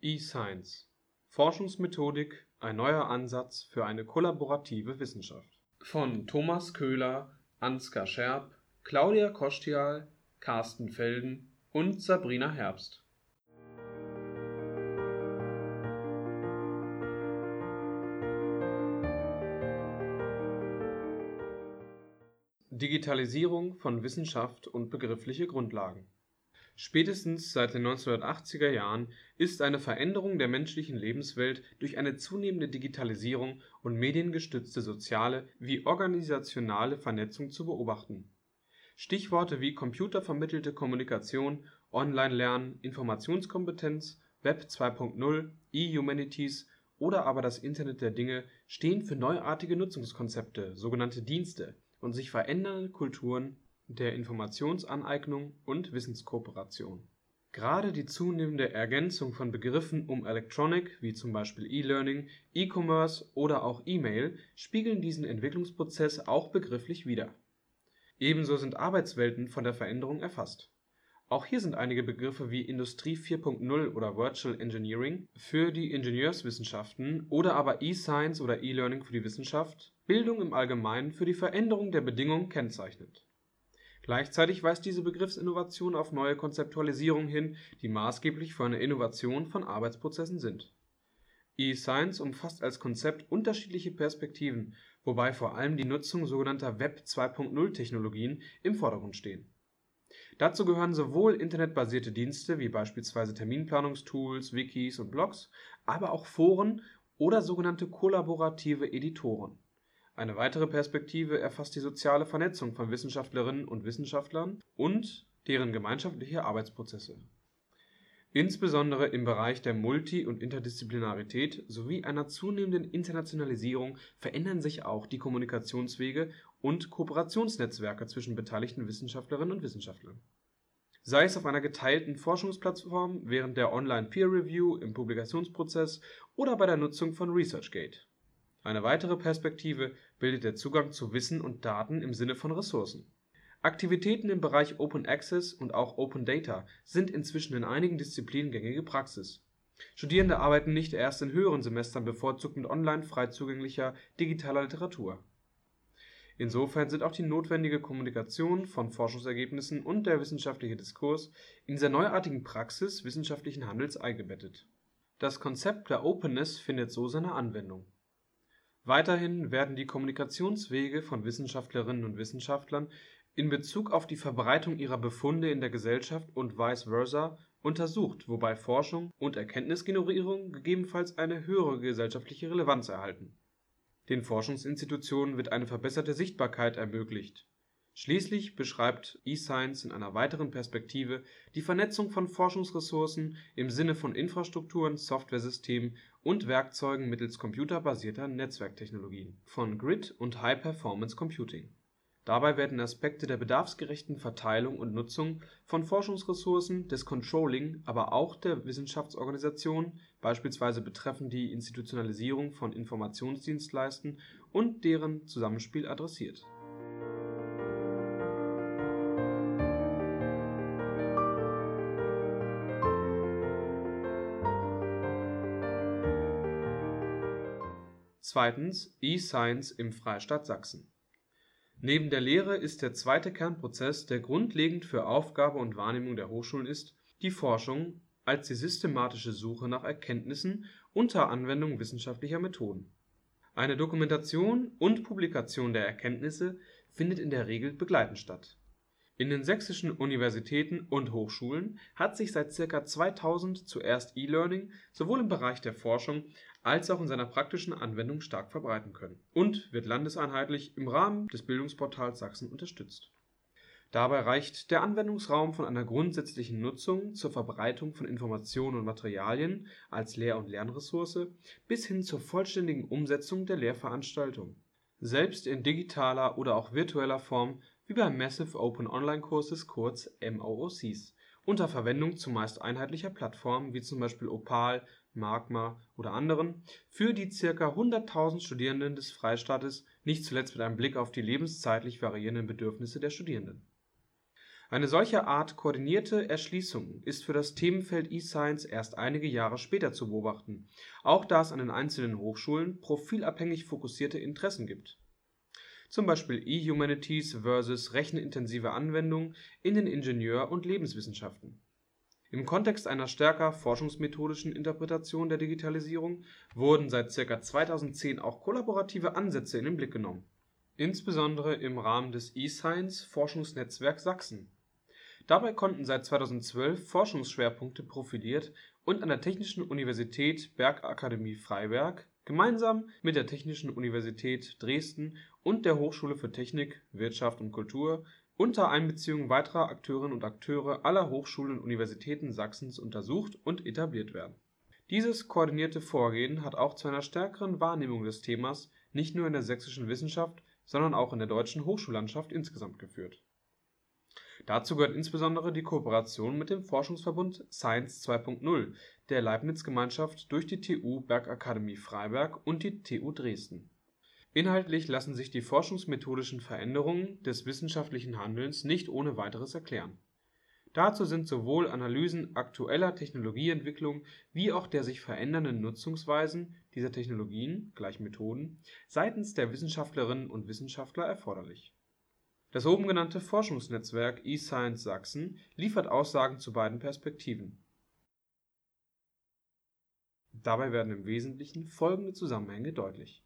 eScience. Forschungsmethodik, ein neuer Ansatz für eine kollaborative Wissenschaft. Von Thomas Köhler, Ansgar Scherb, Claudia Kostial, Carsten Felden und Sabrina Herbst. Digitalisierung von Wissenschaft und begriffliche Grundlagen Spätestens seit den 1980er Jahren ist eine Veränderung der menschlichen Lebenswelt durch eine zunehmende Digitalisierung und mediengestützte soziale wie organisationale Vernetzung zu beobachten. Stichworte wie computervermittelte Kommunikation, Online-Lernen, Informationskompetenz, Web 2.0, E-Humanities oder aber das Internet der Dinge stehen für neuartige Nutzungskonzepte, sogenannte Dienste, und sich verändernde Kulturen der Informationsaneignung und Wissenskooperation. Gerade die zunehmende Ergänzung von Begriffen um Electronic wie zum Beispiel E-Learning, E-Commerce oder auch E-Mail spiegeln diesen Entwicklungsprozess auch begrifflich wider. Ebenso sind Arbeitswelten von der Veränderung erfasst. Auch hier sind einige Begriffe wie Industrie 4.0 oder Virtual Engineering für die Ingenieurswissenschaften oder aber E-Science oder E-Learning für die Wissenschaft, Bildung im Allgemeinen für die Veränderung der Bedingungen kennzeichnend Gleichzeitig weist diese Begriffsinnovation auf neue Konzeptualisierungen hin, die maßgeblich für eine Innovation von Arbeitsprozessen sind. E-Science umfasst als Konzept unterschiedliche Perspektiven, wobei vor allem die Nutzung sogenannter Web-2.0-Technologien im Vordergrund stehen. Dazu gehören sowohl internetbasierte Dienste wie beispielsweise Terminplanungstools, Wikis und Blogs, aber auch Foren oder sogenannte kollaborative Editoren eine weitere Perspektive erfasst die soziale Vernetzung von Wissenschaftlerinnen und Wissenschaftlern und deren gemeinschaftliche Arbeitsprozesse. Insbesondere im Bereich der Multi und Interdisziplinarität sowie einer zunehmenden Internationalisierung verändern sich auch die Kommunikationswege und Kooperationsnetzwerke zwischen beteiligten Wissenschaftlerinnen und Wissenschaftlern. Sei es auf einer geteilten Forschungsplattform, während der Online Peer Review im Publikationsprozess oder bei der Nutzung von ResearchGate eine weitere Perspektive bildet der Zugang zu Wissen und Daten im Sinne von Ressourcen. Aktivitäten im Bereich Open Access und auch Open Data sind inzwischen in einigen Disziplinen gängige Praxis. Studierende arbeiten nicht erst in höheren Semestern bevorzugt mit online frei zugänglicher digitaler Literatur. Insofern sind auch die notwendige Kommunikation von Forschungsergebnissen und der wissenschaftliche Diskurs in dieser neuartigen Praxis wissenschaftlichen Handels eingebettet. Das Konzept der Openness findet so seine Anwendung Weiterhin werden die Kommunikationswege von Wissenschaftlerinnen und Wissenschaftlern in Bezug auf die Verbreitung ihrer Befunde in der Gesellschaft und vice versa untersucht, wobei Forschung und Erkenntnisgenerierung gegebenenfalls eine höhere gesellschaftliche Relevanz erhalten. Den Forschungsinstitutionen wird eine verbesserte Sichtbarkeit ermöglicht Schließlich beschreibt eScience in einer weiteren Perspektive die Vernetzung von Forschungsressourcen im Sinne von Infrastrukturen, Softwaresystemen und Werkzeugen mittels computerbasierter Netzwerktechnologien, von Grid und High Performance Computing. Dabei werden Aspekte der bedarfsgerechten Verteilung und Nutzung von Forschungsressourcen, des Controlling, aber auch der Wissenschaftsorganisation, beispielsweise betreffend die Institutionalisierung von Informationsdienstleisten und deren Zusammenspiel adressiert Zweitens E-Science im Freistaat Sachsen. Neben der Lehre ist der zweite Kernprozess, der grundlegend für Aufgabe und Wahrnehmung der Hochschulen ist, die Forschung als die systematische Suche nach Erkenntnissen unter Anwendung wissenschaftlicher Methoden. Eine Dokumentation und Publikation der Erkenntnisse findet in der Regel begleitend statt in den sächsischen Universitäten und Hochschulen hat sich seit circa 2000 zuerst E-Learning sowohl im Bereich der Forschung als auch in seiner praktischen Anwendung stark verbreiten können und wird landeseinheitlich im Rahmen des Bildungsportals Sachsen unterstützt. Dabei reicht der Anwendungsraum von einer grundsätzlichen Nutzung zur Verbreitung von Informationen und Materialien als Lehr und Lernressource bis hin zur vollständigen Umsetzung der Lehrveranstaltung. Selbst in digitaler oder auch virtueller Form wie bei Massive Open Online Courses kurz MOOCs, unter Verwendung zumeist einheitlicher Plattformen wie zum Beispiel Opal, Magma oder anderen, für die ca. 100.000 Studierenden des Freistaates, nicht zuletzt mit einem Blick auf die lebenszeitlich variierenden Bedürfnisse der Studierenden. Eine solche Art koordinierte Erschließung ist für das Themenfeld eScience erst einige Jahre später zu beobachten, auch da es an den einzelnen Hochschulen profilabhängig fokussierte Interessen gibt zum Beispiel E-Humanities versus rechenintensive Anwendung in den Ingenieur und Lebenswissenschaften. Im Kontext einer stärker forschungsmethodischen Interpretation der Digitalisierung wurden seit ca. 2010 auch kollaborative Ansätze in den Blick genommen, insbesondere im Rahmen des eScience Forschungsnetzwerk Sachsen. Dabei konnten seit 2012 Forschungsschwerpunkte profiliert und an der Technischen Universität Bergakademie Freiberg gemeinsam mit der Technischen Universität Dresden und der Hochschule für Technik, Wirtschaft und Kultur unter Einbeziehung weiterer Akteurinnen und Akteure aller Hochschulen und Universitäten Sachsens untersucht und etabliert werden. Dieses koordinierte Vorgehen hat auch zu einer stärkeren Wahrnehmung des Themas nicht nur in der sächsischen Wissenschaft, sondern auch in der deutschen Hochschullandschaft insgesamt geführt. Dazu gehört insbesondere die Kooperation mit dem Forschungsverbund Science 2.0 der Leibniz-Gemeinschaft durch die TU Bergakademie Freiberg und die TU Dresden Inhaltlich lassen sich die forschungsmethodischen Veränderungen des wissenschaftlichen Handelns nicht ohne weiteres erklären. Dazu sind sowohl Analysen aktueller Technologieentwicklung wie auch der sich verändernden Nutzungsweisen dieser Technologien (gleich Methoden) seitens der Wissenschaftlerinnen und Wissenschaftler erforderlich. Das oben genannte Forschungsnetzwerk eScience Sachsen liefert Aussagen zu beiden Perspektiven. Dabei werden im Wesentlichen folgende Zusammenhänge deutlich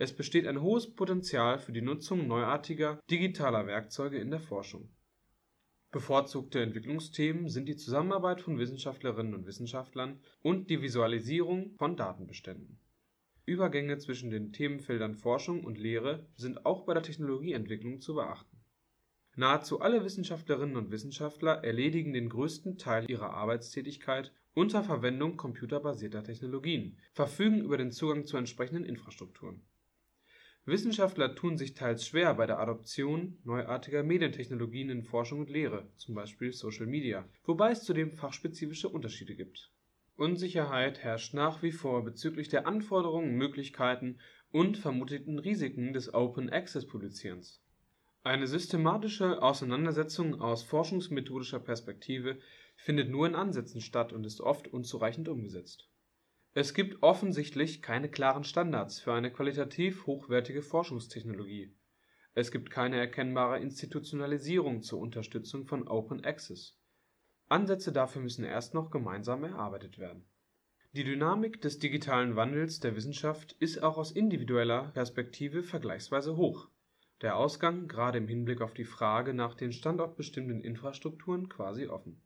es besteht ein hohes Potenzial für die Nutzung neuartiger digitaler Werkzeuge in der Forschung. Bevorzugte Entwicklungsthemen sind die Zusammenarbeit von Wissenschaftlerinnen und Wissenschaftlern und die Visualisierung von Datenbeständen. Übergänge zwischen den Themenfeldern Forschung und Lehre sind auch bei der Technologieentwicklung zu beachten. Nahezu alle Wissenschaftlerinnen und Wissenschaftler erledigen den größten Teil ihrer Arbeitstätigkeit unter Verwendung computerbasierter Technologien, verfügen über den Zugang zu entsprechenden Infrastrukturen Wissenschaftler tun sich teils schwer bei der Adoption neuartiger Medientechnologien in Forschung und Lehre (zum Beispiel Social Media), wobei es zudem fachspezifische Unterschiede gibt. Unsicherheit herrscht nach wie vor bezüglich der Anforderungen, Möglichkeiten und vermuteten Risiken des Open-Access-Publizierens. Eine systematische Auseinandersetzung aus forschungsmethodischer Perspektive findet nur in Ansätzen statt und ist oft unzureichend umgesetzt es gibt offensichtlich keine klaren Standards für eine qualitativ hochwertige Forschungstechnologie. Es gibt keine erkennbare Institutionalisierung zur Unterstützung von Open Access. Ansätze dafür müssen erst noch gemeinsam erarbeitet werden. Die Dynamik des digitalen Wandels der Wissenschaft ist auch aus individueller Perspektive vergleichsweise hoch, der Ausgang gerade im Hinblick auf die Frage nach den standortbestimmenden Infrastrukturen quasi offen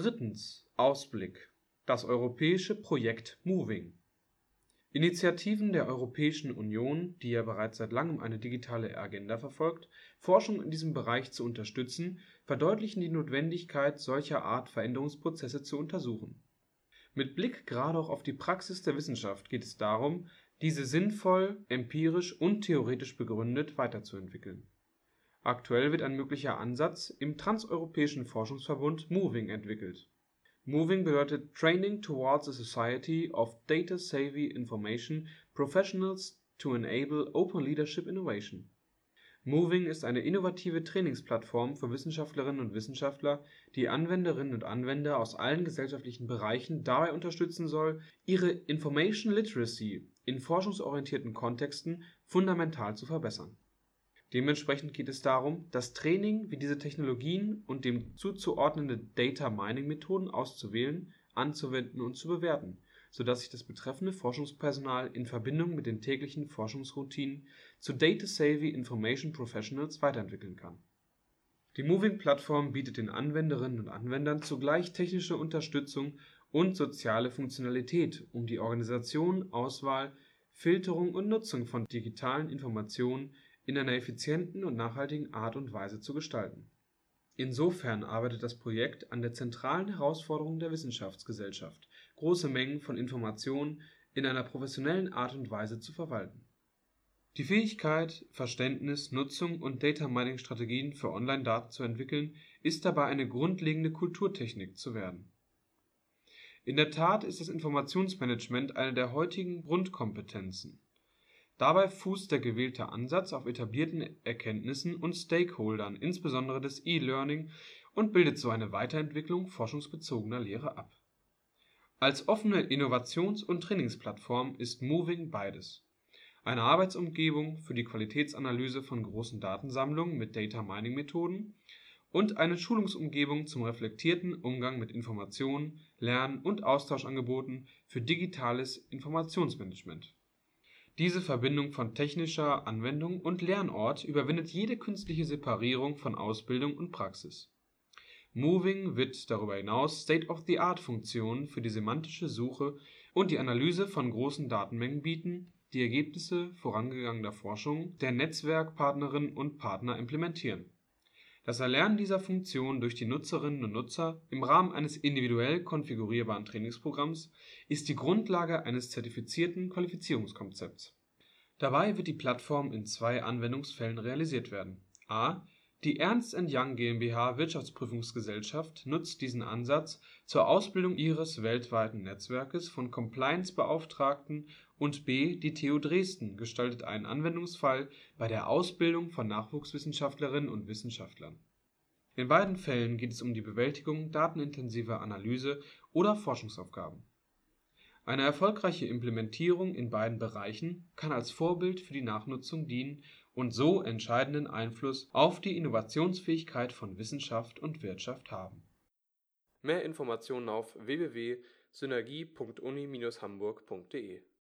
Drittens. Ausblick. Das europäische Projekt Moving. Initiativen der Europäischen Union, die ja bereits seit langem eine digitale Agenda verfolgt, Forschung in diesem Bereich zu unterstützen, verdeutlichen die Notwendigkeit solcher Art Veränderungsprozesse zu untersuchen. Mit Blick gerade auch auf die Praxis der Wissenschaft geht es darum, diese sinnvoll, empirisch und theoretisch begründet weiterzuentwickeln Aktuell wird ein möglicher Ansatz im Transeuropäischen Forschungsverbund MOVING entwickelt. MOVING bedeutet Training Towards a Society of Data-Savvy Information Professionals to Enable Open Leadership Innovation. MOVING ist eine innovative Trainingsplattform für Wissenschaftlerinnen und Wissenschaftler, die Anwenderinnen und Anwender aus allen gesellschaftlichen Bereichen dabei unterstützen soll, ihre Information Literacy in forschungsorientierten Kontexten fundamental zu verbessern Dementsprechend geht es darum, das Training, wie diese Technologien und dem zuzuordnende Data-Mining-Methoden auszuwählen, anzuwenden und zu bewerten, sodass sich das betreffende Forschungspersonal in Verbindung mit den täglichen Forschungsroutinen zu Data-Savvy Information Professionals weiterentwickeln kann. Die Moving-Plattform bietet den Anwenderinnen und Anwendern zugleich technische Unterstützung und soziale Funktionalität, um die Organisation, Auswahl, Filterung und Nutzung von digitalen Informationen in einer effizienten und nachhaltigen Art und Weise zu gestalten. Insofern arbeitet das Projekt an der zentralen Herausforderung der Wissenschaftsgesellschaft, große Mengen von Informationen in einer professionellen Art und Weise zu verwalten. Die Fähigkeit, Verständnis, Nutzung und Data-Mining-Strategien für Online-Daten zu entwickeln, ist dabei eine grundlegende Kulturtechnik zu werden. In der Tat ist das Informationsmanagement eine der heutigen Grundkompetenzen. Dabei fußt der gewählte Ansatz auf etablierten Erkenntnissen und Stakeholdern insbesondere des E-Learning und bildet so eine Weiterentwicklung forschungsbezogener Lehre ab. Als offene Innovations - und Trainingsplattform ist Moving beides: eine Arbeitsumgebung für die Qualitätsanalyse von großen Datensammlungen mit Data-Mining-Methoden und eine Schulungsumgebung zum reflektierten Umgang mit Information -, Lern - und Austauschangeboten für digitales Informationsmanagement. Diese Verbindung von technischer Anwendung und Lernort überwindet jede künstliche Separierung von Ausbildung und Praxis. Moving wird darüber hinaus State-of-the-Art-Funktionen für die semantische Suche und die Analyse von großen Datenmengen bieten, die Ergebnisse vorangegangener Forschung der Netzwerkpartnerinnen und Partner implementieren. Das Erlernen dieser Funktionen durch die Nutzerinnen und Nutzer im Rahmen eines individuell konfigurierbaren Trainingsprogramms ist die Grundlage eines zertifizierten Qualifizierungskonzepts. Dabei wird die Plattform in zwei Anwendungsfällen realisiert werden: a Die Ernst & Young GmbH Wirtschaftsprüfungsgesellschaft nutzt diesen Ansatz zur Ausbildung ihres weltweiten Netzwerkes von Compliance-Beauftragten und b Die TU Dresden gestaltet einen Anwendungsfall bei der Ausbildung von Nachwuchswissenschaftlerinnen und Wissenschaftlern. In beiden Fällen geht es um die Bewältigung datenintensiver Analyse - oder Forschungsaufgaben eine erfolgreiche Implementierung in beiden Bereichen kann als Vorbild für die Nachnutzung dienen und so entscheidenden Einfluss auf die Innovationsfähigkeit von Wissenschaft und Wirtschaft haben. Mehr Informationen auf www.synergie.uni-hamburg.de